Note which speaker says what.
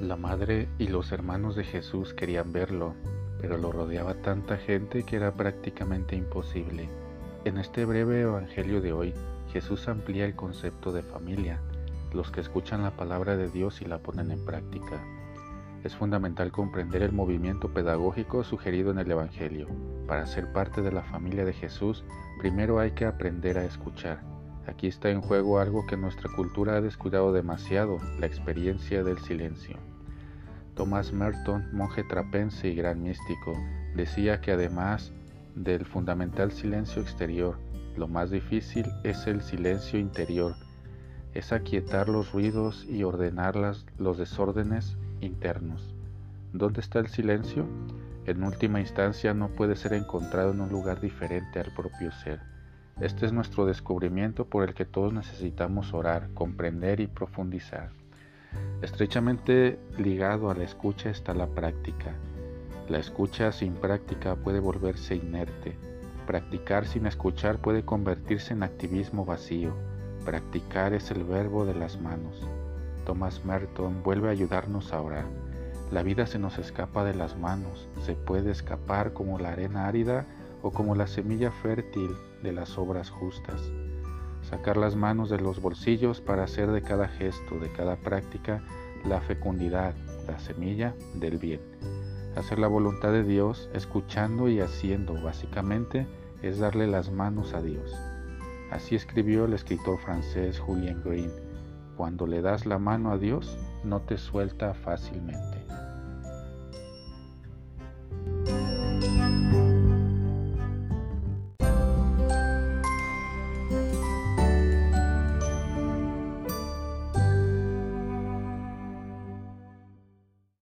Speaker 1: La madre y los hermanos de Jesús querían verlo, pero lo rodeaba tanta gente que era prácticamente imposible. En este breve Evangelio de hoy, Jesús amplía el concepto de familia, los que escuchan la palabra de Dios y la ponen en práctica. Es fundamental comprender el movimiento pedagógico sugerido en el Evangelio. Para ser parte de la familia de Jesús, primero hay que aprender a escuchar. Aquí está en juego algo que nuestra cultura ha descuidado demasiado, la experiencia del silencio. Thomas Merton, monje trapense y gran místico, decía que además del fundamental silencio exterior, lo más difícil es el silencio interior, es aquietar los ruidos y ordenar los desórdenes internos. ¿Dónde está el silencio? En última instancia no puede ser encontrado en un lugar diferente al propio ser. Este es nuestro descubrimiento por el que todos necesitamos orar, comprender y profundizar. Estrechamente ligado a la escucha está la práctica. La escucha sin práctica puede volverse inerte. Practicar sin escuchar puede convertirse en activismo vacío. Practicar es el verbo de las manos. Thomas Merton vuelve a ayudarnos a orar. La vida se nos escapa de las manos, se puede escapar como la arena árida o como la semilla fértil de las obras justas sacar las manos de los bolsillos para hacer de cada gesto, de cada práctica, la fecundidad, la semilla del bien. Hacer la voluntad de Dios, escuchando y haciendo, básicamente, es darle las manos a Dios. Así escribió el escritor francés Julien Green. Cuando le das la mano a Dios, no te suelta fácilmente.